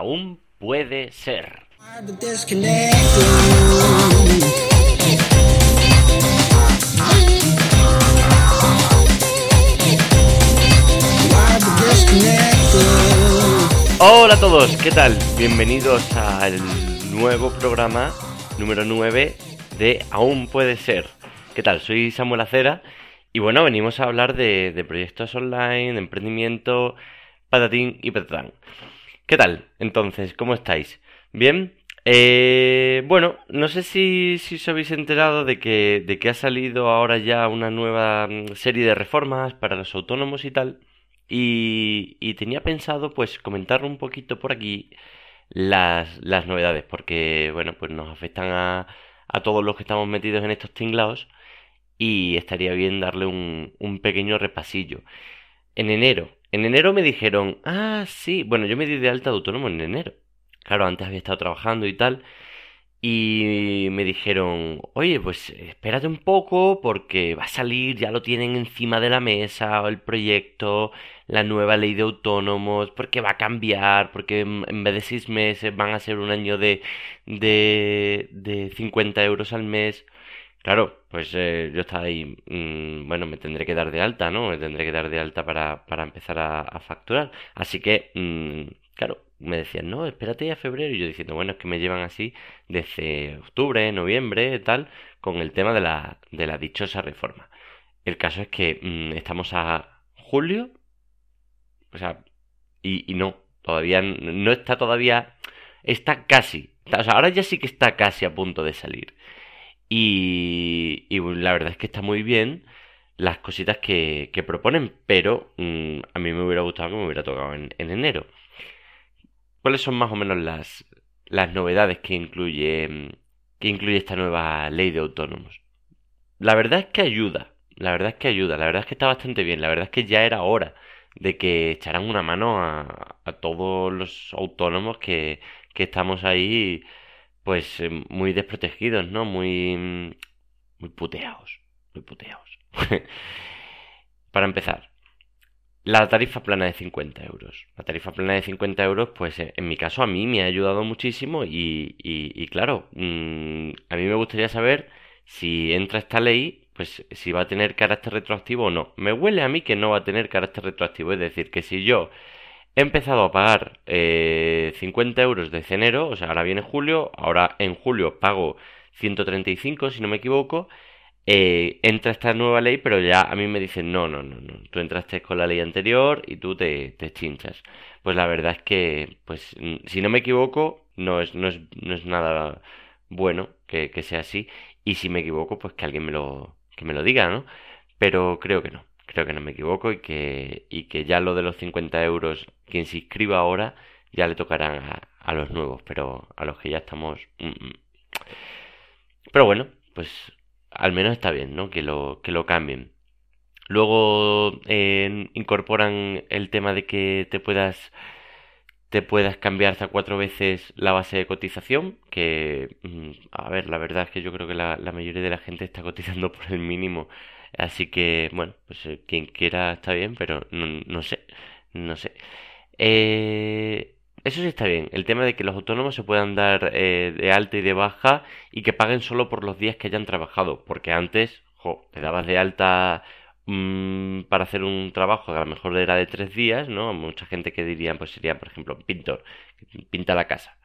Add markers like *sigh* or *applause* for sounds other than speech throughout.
aún puede ser. Hola a todos, ¿qué tal? Bienvenidos al nuevo programa número 9 de Aún puede ser. ¿Qué tal? Soy Samuel Acera y bueno, venimos a hablar de, proyectos online, de emprendimiento, patatín y patatán. ¿Qué tal? Entonces, ¿cómo estáis? ¿Bien? Eh, bueno, no sé si, si, os habéis enterado de que, de que ha salido ahora ya una nueva mm, serie de reformas para los autónomos y tal. Y, y tenía pensado pues comentar un poquito por aquí las, las novedades, porque bueno, pues nos afectan a, a todos los que estamos metidos en estos tinglados y estaría bien darle un, un pequeño repasillo. En enero, en enero me dijeron, ah, sí, bueno, yo me di de alta de autónomo en enero. Claro, antes había estado trabajando y tal. Y me dijeron, oye, pues espérate un poco porque va a salir, ya lo tienen encima de la mesa, el proyecto, la nueva ley de autónomos, porque va a cambiar, porque en vez de seis meses van a ser un año de, de, de 50 euros al mes. Claro, pues eh, yo estaba ahí, mm, bueno, me tendré que dar de alta, ¿no? Me tendré que dar de alta para, para empezar a, facturar. Así que, mm, claro, me decían, no, espérate a febrero. Y yo diciendo, bueno, es que me llevan así desde octubre, noviembre, tal, con el tema de la, de la dichosa reforma. El caso es que mm, estamos a julio, o sea, y no, todavía no está todavía, está casi, o sea, ahora ya sí que está casi a punto de salir. Y, la verdad es que está muy bien las cositas que, proponen, pero mm, a mí me hubiera gustado que me hubiera tocado en, enero. ¿Cuáles son más o menos las, las novedades que incluye, que incluye esta nueva ley de autónomos? La verdad es que ayuda, la verdad es que ayuda, la verdad es que está bastante bien, la verdad es que ya era hora de que echaran una mano a, a todos los autónomos que, que estamos ahí pues eh, muy desprotegidos, ¿no? Muy, muy puteados, muy puteados. *laughs* Para empezar, la tarifa plana de 50 euros. La tarifa plana de 50 euros, pues eh, en mi caso a mí me ha ayudado muchísimo y, y, claro, mm, a mí me gustaría saber si entra esta ley, pues si va a tener carácter retroactivo o no. Me huele a mí que no va a tener carácter retroactivo, es decir, que si yo He empezado a pagar eh, 50 euros de enero, o sea, ahora viene julio, ahora en julio pago 135, si no me equivoco. Eh, entra esta nueva ley, pero ya a mí me dicen, no, no, no, no, tú entraste con la ley anterior y tú te, te chinchas. Pues la verdad es que, pues, si no me equivoco, no es, no es, no es nada bueno que, que sea así. Y si me equivoco, pues que alguien me lo, que me lo diga, ¿no? Pero creo que no creo que no me equivoco, y que, y que ya lo de los 50 euros, quien se inscriba ahora, ya le tocarán a, los nuevos, pero a los que ya estamos... Mm, mm. Pero bueno, pues al menos está bien, ¿no? Que lo, que lo cambien. Luego incorporan el tema de que te puedas te puedas cambiar hasta cuatro veces la base de cotización, que, mm, a ver, la verdad es que yo creo que la mayoría de la gente está cotizando *laughs* por el mínimo Así que, bueno, pues eh, quien quiera está bien, pero no, sé, no sé. Eh, eso sí está bien, el tema de que los autónomos se puedan dar eh, de alta y de baja y que paguen solo por los días que hayan trabajado, porque antes, jo, te dabas de alta mm, para hacer un trabajo que a lo mejor era de tres días, ¿no? Mucha gente que diría, pues sería, por ejemplo, pintor, que pinta la casa.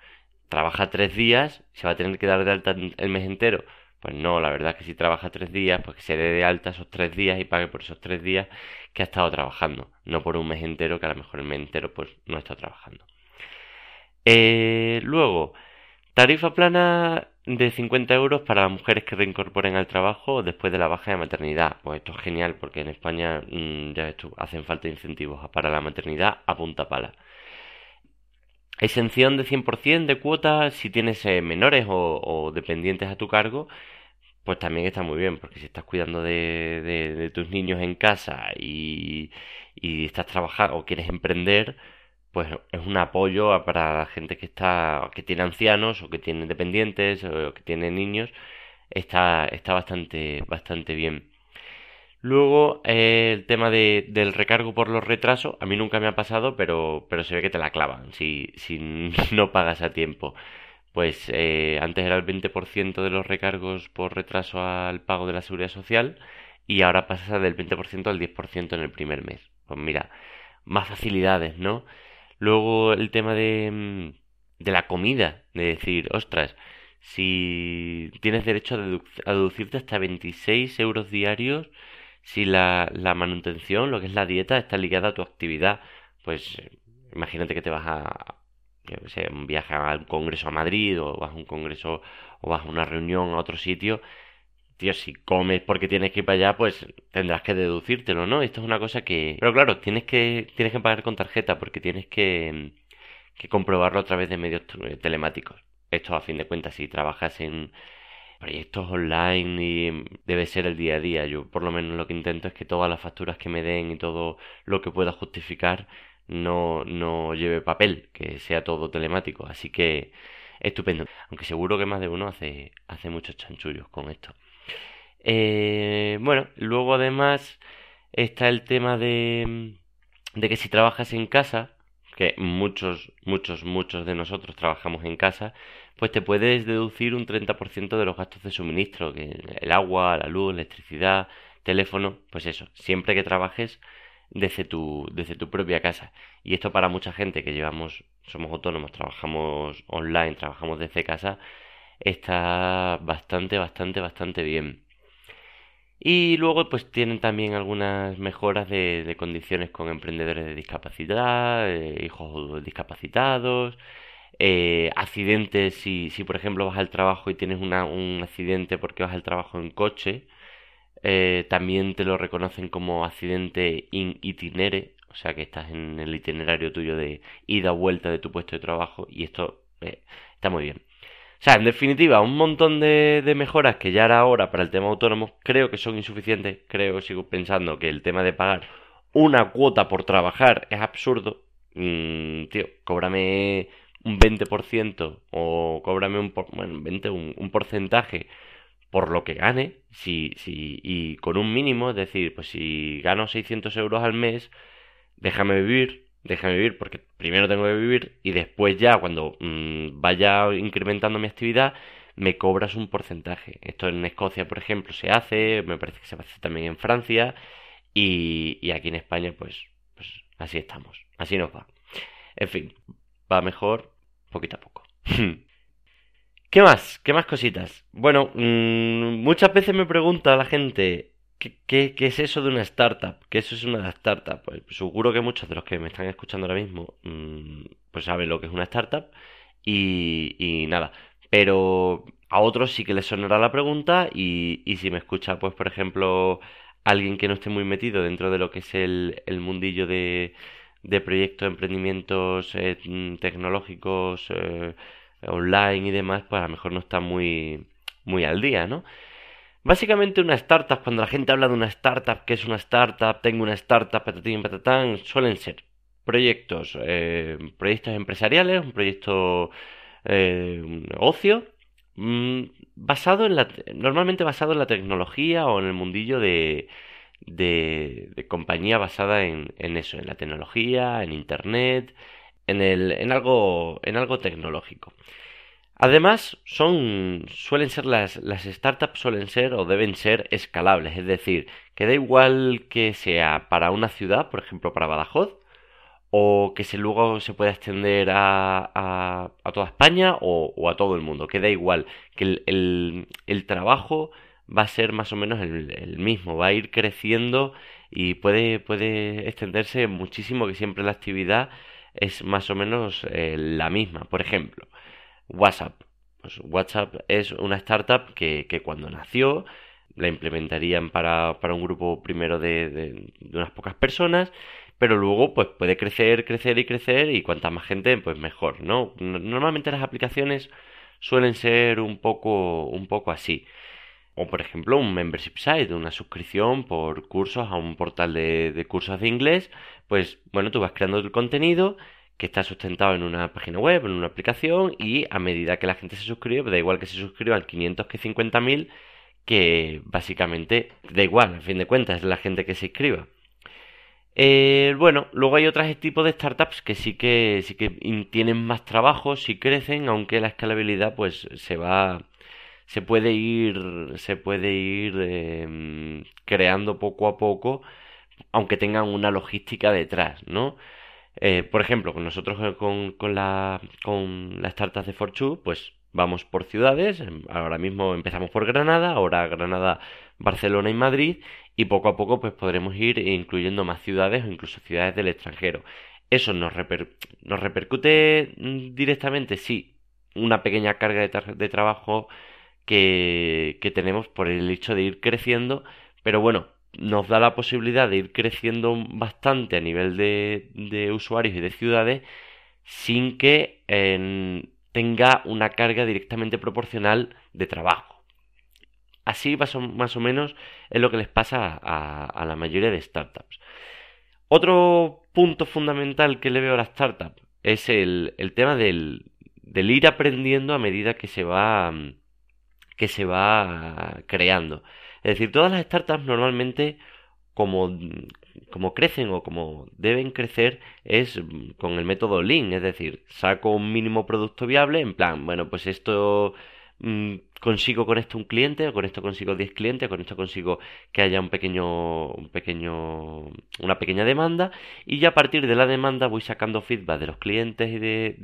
Trabaja tres días, se va a tener que dar de alta el mes entero pues no, la verdad es que si trabaja tres días, pues que se dé de alta esos tres días y pague por esos tres días que ha estado trabajando, no por un mes entero, que a lo mejor el mes entero pues no está trabajando. Eh, luego, tarifa plana de 50 euros para las mujeres que reincorporen al trabajo después de la baja de maternidad. Pues esto es genial porque en España mm, ya esto, hacen falta incentivos para la maternidad a punta pala. Exención de 100% de cuotas si tienes eh, menores o, dependientes a tu cargo, pues también está muy bien, porque si estás cuidando de, de, tus niños en casa y, y, estás trabajando o quieres emprender, pues es un apoyo para la gente que está que tiene ancianos o que tiene dependientes o que tiene niños, está, está bastante, bastante bien. Luego, eh, el tema de, del recargo por los retrasos, a mí nunca me ha pasado, pero, pero se ve que te la clavan si, si *laughs* no pagas a tiempo. Pues eh, antes era el 20% de los recargos por retraso al pago de la seguridad social y ahora pasa del 20% al 10% en el primer mes. Pues mira, más facilidades, ¿no? Luego el tema de, mm, de la comida, de decir, ostras, si tienes derecho a, deducirte hasta 26 euros diarios si la, la manutención, lo que es la dieta, está ligada a tu actividad. Pues imagínate que te vas a, yo sé, un viaje al congreso a Madrid o vas a un congreso o vas a una reunión a otro sitio tío, si comes porque tienes que ir para allá, pues tendrás que deducírtelo, ¿no? Esto es una cosa que... Pero claro, tienes que, tienes que pagar con tarjeta porque tienes que, que comprobarlo a través de medios telemáticos. Esto a fin de cuentas, si trabajas en proyectos online y debe ser el día a día. Yo por lo menos lo que intento es que todas las facturas que me den y todo lo que pueda justificar no, no lleve papel, que sea todo telemático. Así que estupendo. Aunque seguro que más de uno hace, hace muchos chanchullos con esto. Eh, bueno, luego además está el tema de, de que si trabajas en casa, que muchos, muchos, muchos de nosotros trabajamos en casa, pues te puedes deducir un 30% de los gastos de suministro, que el agua, la luz, electricidad, teléfono, pues eso, siempre que trabajes desde tu, desde tu propia casa. Y esto para mucha gente que llevamos, somos autónomos, trabajamos online, trabajamos desde casa, está bastante, bastante, bastante bien. Y luego pues tienen también algunas mejoras de, condiciones con emprendedores de discapacidad, eh, hijos discapacitados, eh, accidentes, si, si por ejemplo vas al trabajo y tienes una, un accidente porque vas al trabajo en coche, eh, también te lo reconocen como accidente in itinere, o sea que estás en el itinerario tuyo de ida-vuelta de tu puesto de trabajo y esto está muy bien. O sea, en definitiva, un montón de, mejoras que ya era ahora para el tema autónomo, creo que son insuficientes. Creo, sigo pensando que el tema de pagar una cuota por trabajar es absurdo. Mm, tío, cóbrame un 20% o cóbrame un, bueno, 20, un, porcentaje por lo que gane, si, si, y con un mínimo, es decir, pues si gano 600 euros al mes, déjame vivir, déjame vivir porque primero tengo que vivir y después ya cuando mm, vaya incrementando mi actividad me cobras un porcentaje. Esto en Escocia, por ejemplo, se hace, me parece que se hace también en Francia y, y aquí en España pues, pues así estamos, así nos va. En fin, va mejor poquito a poco. *laughs* ¿Qué más? ¿Qué más cositas? Bueno, mm, muchas veces me pregunta la gente, ¿Qué, es eso de una startup? ¿Qué eso es una startup? Pues seguro que muchos de los que me están escuchando ahora mismo mm, pues saben lo que es una startup y, nada. Pero a otros sí que les sonará la pregunta y, si me escucha, pues por ejemplo, alguien que no esté muy metido dentro de lo que es el, el mundillo de, de proyectos, emprendimientos eh, mm, tecnológicos eh, online y demás, pues a lo mejor no está muy, muy al día, ¿no? Básicamente una startup, cuando la gente habla de una startup, que es una startup, tengo una startup, patatín, patatán, suelen ser proyectos, eh, proyectos empresariales, un proyecto eh, ocio, mm, basado en la, normalmente basado en la tecnología o en el mundillo de, de, de compañía basada en, en, eso, en la tecnología, en internet, en, el, en, algo, en algo tecnológico. Además, son, suelen ser las, las startups suelen ser o deben ser escalables, es decir, que da igual que sea para una ciudad, por ejemplo para Badajoz, o que luego se pueda extender a, a, a toda España o, a todo el mundo, que da igual, que el, el, el trabajo va a ser más o menos el, el, mismo, va a ir creciendo y puede, puede extenderse muchísimo, que siempre la actividad es más o menos eh, la misma. Por ejemplo, WhatsApp. Pues WhatsApp es una startup que, que cuando nació la implementarían para, para un grupo primero de, de, unas pocas personas, pero luego pues puede crecer, crecer y crecer y cuanta más gente pues mejor, ¿no? Normalmente las aplicaciones suelen ser un poco, un poco así. O por ejemplo un membership site, una suscripción por cursos a un portal de, de cursos de inglés, pues bueno, tú vas creando el contenido que está sustentado en una página web, en una aplicación, y a medida que la gente se suscribe, da igual que se suscriba al 500 que 50.000, que básicamente da igual, a fin de cuentas, es la gente que se inscriba. Eh, bueno, luego hay otros tipos de startups que sí que sí que tienen más trabajo, sí crecen, aunque la escalabilidad pues se va se puede ir se puede ir em, creando poco a poco, aunque tengan una logística detrás, ¿no? Eh, por ejemplo, con nosotros eh, con, con la con las startups de Fortune, pues vamos por ciudades. Em, ahora mismo empezamos por Granada, ahora Granada, Barcelona y Madrid, y poco a poco pues podremos ir incluyendo más ciudades o incluso ciudades del extranjero. ¿Eso nos, nos repercute mm, directamente? Sí, una pequeña carga de, trabajo que, tenemos por el hecho de ir creciendo, pero bueno, nos da la posibilidad de ir creciendo bastante a nivel de, de usuarios y de ciudades sin que tenga una carga directamente proporcional de trabajo. Así más o, menos es lo que les pasa a, la mayoría de startups. Otro punto fundamental que le veo a la startup es el, tema del, ir aprendiendo a medida que se va que se va creando. Es decir, todas las startups normalmente como, como crecen o como deben crecer es con el método Lean, es decir, saco un mínimo producto viable en plan, bueno, pues esto mm, consigo con esto un cliente, o con esto consigo 10 clientes, con esto consigo que haya un pequeño, un pequeño, una pequeña demanda, y ya a partir de la demanda voy sacando feedback de los clientes y de,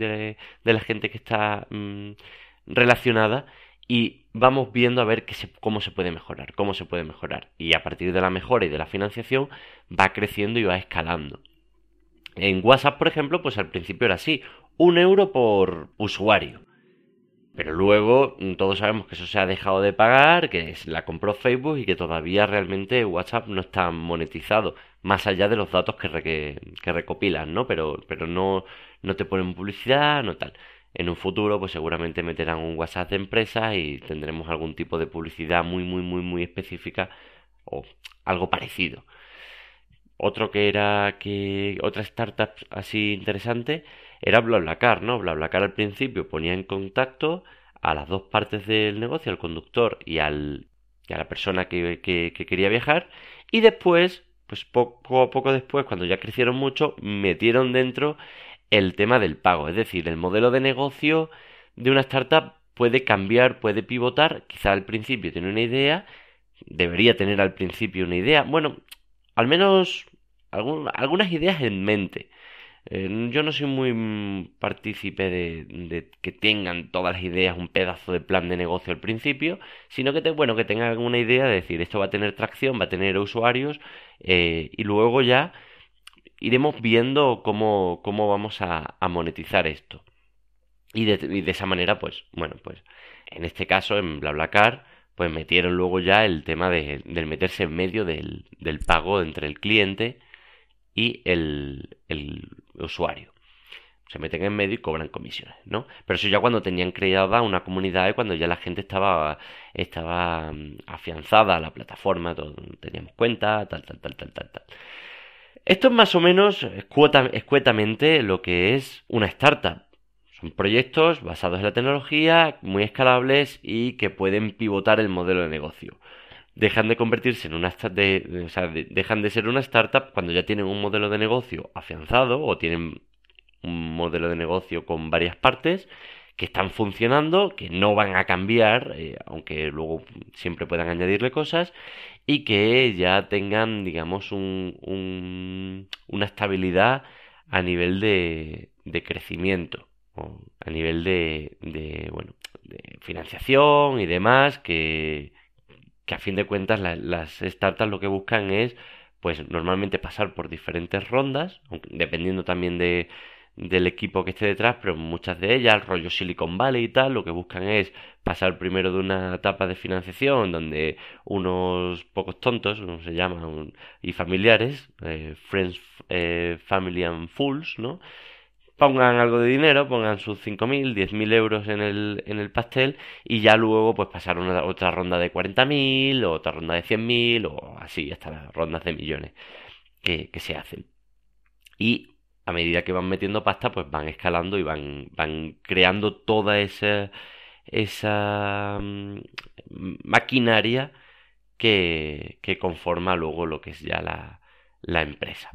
de, la gente que está mm, relacionada y vamos viendo a ver cómo se puede mejorar, cómo se puede mejorar. Y a partir de la mejora y de la financiación va creciendo y va escalando. En WhatsApp, por ejemplo, pues al principio era así, un euro por usuario. Pero luego mm, todos sabemos que eso se ha dejado de pagar, que la compró Facebook y que todavía realmente WhatsApp no está monetizado, más allá de los datos que, que recopilan, ¿no? Pero, pero no, no te ponen publicidad, no tal. En un futuro, pues seguramente meterán un WhatsApp de empresa y tendremos algún tipo de publicidad muy, muy, muy, muy específica o algo parecido. Otro que era que otra startup así interesante era BlaBlaCar, ¿no? BlaBlaCar al principio ponía en contacto a las dos partes del negocio, al conductor y, al, a la persona que, que quería viajar, y después, pues poco a poco después, cuando ya crecieron mucho, metieron dentro el tema del pago. Es decir, el modelo de negocio de una startup puede cambiar, puede pivotar. Quizá al principio tiene una idea, debería tener al principio una idea. Bueno, al menos algunas ideas en mente. Eh, yo no soy muy partícipe de, de, que tengan todas las ideas un pedazo de plan de negocio al principio, sino que, te, bueno, que tengan una idea de decir esto va a tener tracción, va a tener usuarios eh, y luego ya iremos viendo cómo, cómo vamos a, monetizar esto. Y de, esa manera, pues, bueno, pues en este caso, en BlaBlaCar, pues metieron luego ya el tema de, del meterse en medio del, del, pago entre el cliente y el, el, usuario. Se meten en medio y cobran comisiones, ¿no? Pero eso ya cuando tenían creada una comunidad cuando ya la gente estaba, estaba mm, afianzada a la plataforma, teníamos cuenta, tal, tal, tal, tal, tal, tal. Esto es más o menos escuetamente lo que es una startup. Son proyectos basados en la tecnología, muy escalables y que pueden pivotar el modelo de negocio. Dejan de convertirse en una de, o sea, dejan de ser una startup cuando ya tienen un modelo de negocio afianzado o tienen un modelo de negocio con varias partes que están funcionando, que no van a cambiar, eh, aunque luego siempre puedan añadirle cosas, y que ya tengan, digamos, un, una estabilidad a nivel de, de crecimiento, o a nivel de, de, bueno, de financiación y demás, que, que a fin de cuentas las startups lo que buscan es, pues normalmente pasar por diferentes rondas, dependiendo también de, del equipo que esté detrás, pero muchas de ellas, rollo Silicon Valley y tal, lo que buscan es pasar primero de una etapa de financiación donde unos pocos tontos, como se llaman, y familiares, eh, Friends, eh, Family and Fools, ¿no? pongan algo de dinero, pongan sus 5.000, 10.000 euros en el, en el pastel y ya luego pues pasar una, otra ronda de 40.000 o otra ronda de 100.000 o así hasta las rondas de millones que, que se hacen. Y a medida que van metiendo pasta, pues van escalando y van, van creando toda esa, esa mm, maquinaria que, que conforma luego lo que es ya la, la empresa.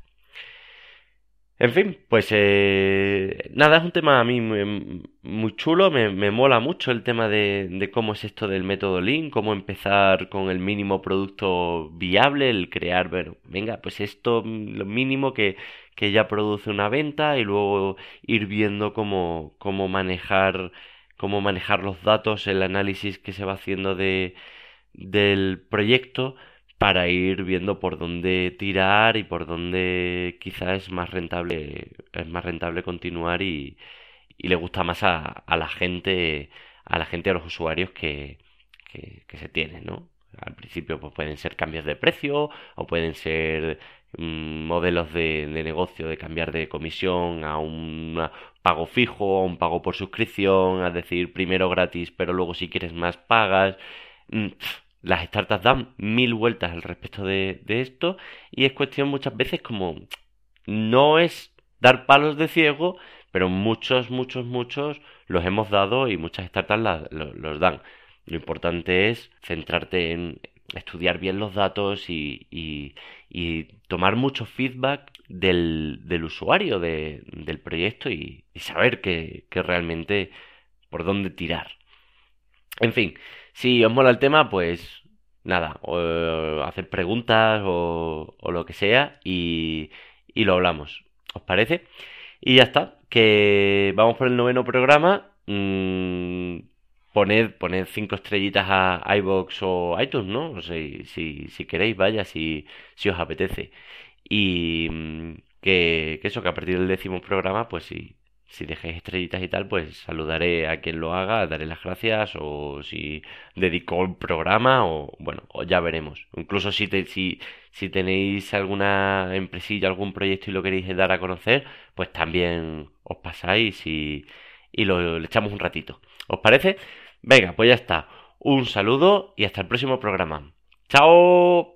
En fin, pues eh, nada, es un tema a mí muy, chulo, me, mola mucho el tema de, cómo es esto del método Lean, cómo empezar con el mínimo producto viable, el crear, bueno, venga, pues esto, lo mínimo que, que ya produce una venta y luego ir viendo cómo, cómo manejar, cómo manejar los datos, el análisis que se va haciendo de, del proyecto para ir viendo por dónde tirar y por dónde quizás es más rentable es más rentable continuar y, y le gusta más a, a, la gente a la gente a los usuarios que, que, se tienen no al principio pues pueden ser cambios de precio o pueden ser mm, modelos de, de, negocio de cambiar de comisión a un pago fijo a un pago por suscripción a decir primero gratis pero luego si quieres más pagas mm, las startups dan mil vueltas al respecto de, esto y es cuestión muchas veces como no es dar palos de ciego, pero muchos, muchos, muchos los hemos dado y muchas startups los dan. Lo importante es centrarte en estudiar bien los datos y, y, tomar mucho feedback del, usuario del proyecto y, saber que, que realmente por dónde tirar. En fin, si os mola el tema, pues nada, o, hacer preguntas o, lo que sea y, lo hablamos. ¿Os parece? Y ya está, que vamos por el noveno programa. Mmm, poned, poned cinco estrellitas a iBox o iTunes, ¿no? Si, si, queréis, vaya, si, si os apetece. Y mm, que, que, eso, que a partir del décimo programa, pues sí, si dejáis estrellitas y tal, pues saludaré a quien lo haga, daré las gracias o si dedico el programa o bueno, ya veremos. Incluso si, si, si tenéis alguna empresilla, algún proyecto y lo queréis dar a conocer, pues también os pasáis y, y lo, le echamos un ratito. ¿Os parece? Venga, pues ya está. Un saludo y hasta el próximo programa. ¡Chao!